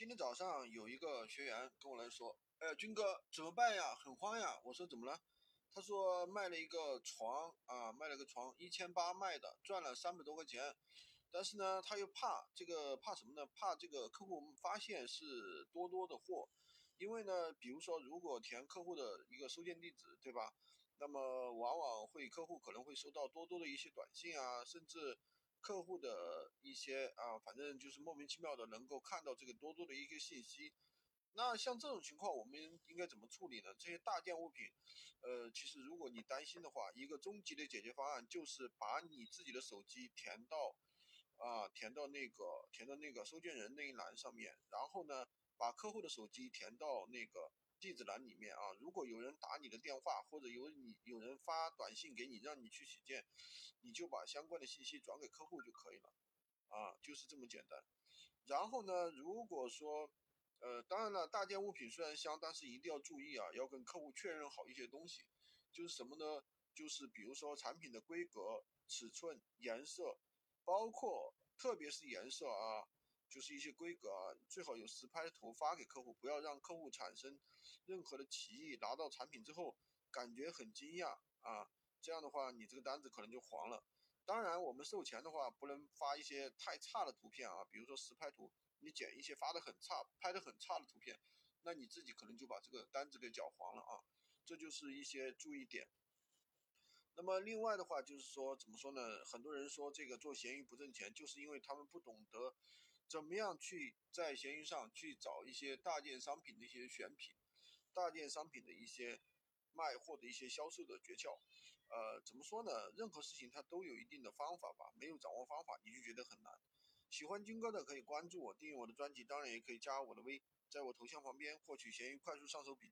今天早上有一个学员跟我来说，哎，军哥怎么办呀？很慌呀。我说怎么了？他说卖了一个床啊，卖了个床，一千八卖的，赚了三百多块钱。但是呢，他又怕这个，怕什么呢？怕这个客户发现是多多的货，因为呢，比如说如果填客户的一个收件地址，对吧？那么往往会客户可能会收到多多的一些短信啊，甚至。客户的一些啊，反正就是莫名其妙的能够看到这个多多的一些信息。那像这种情况，我们应该怎么处理呢？这些大件物品，呃，其实如果你担心的话，一个终极的解决方案就是把你自己的手机填到，填到那个填到那个收件人那一栏上面，然后呢，把客户的手机填到那个。地址栏里面啊，如果有人打你的电话，或者有你有人发短信给你，让你去取件，你就把相关的信息转给客户就可以了，啊，就是这么简单。然后呢，如果说，呃，当然了，大件物品虽然香，但是一定要注意啊，要跟客户确认好一些东西，就是什么呢？就是比如说产品的规格、尺寸、颜色，包括特别是颜色啊。就是一些规格啊，最好有实拍图发给客户，不要让客户产生任何的歧义。拿到产品之后，感觉很惊讶啊，这样的话你这个单子可能就黄了。当然，我们售前的话不能发一些太差的图片啊，比如说实拍图，你剪一些发的很差、拍的很差的图片，那你自己可能就把这个单子给搅黄了啊。这就是一些注意点。那么另外的话就是说，怎么说呢？很多人说这个做闲鱼不挣钱，就是因为他们不懂得。怎么样去在闲鱼上去找一些大件商品的一些选品，大件商品的一些卖货的一些销售的诀窍？呃，怎么说呢？任何事情它都有一定的方法吧，没有掌握方法你就觉得很难。喜欢军哥的可以关注我，订阅我的专辑，当然也可以加我的微，在我头像旁边获取闲鱼快速上手笔。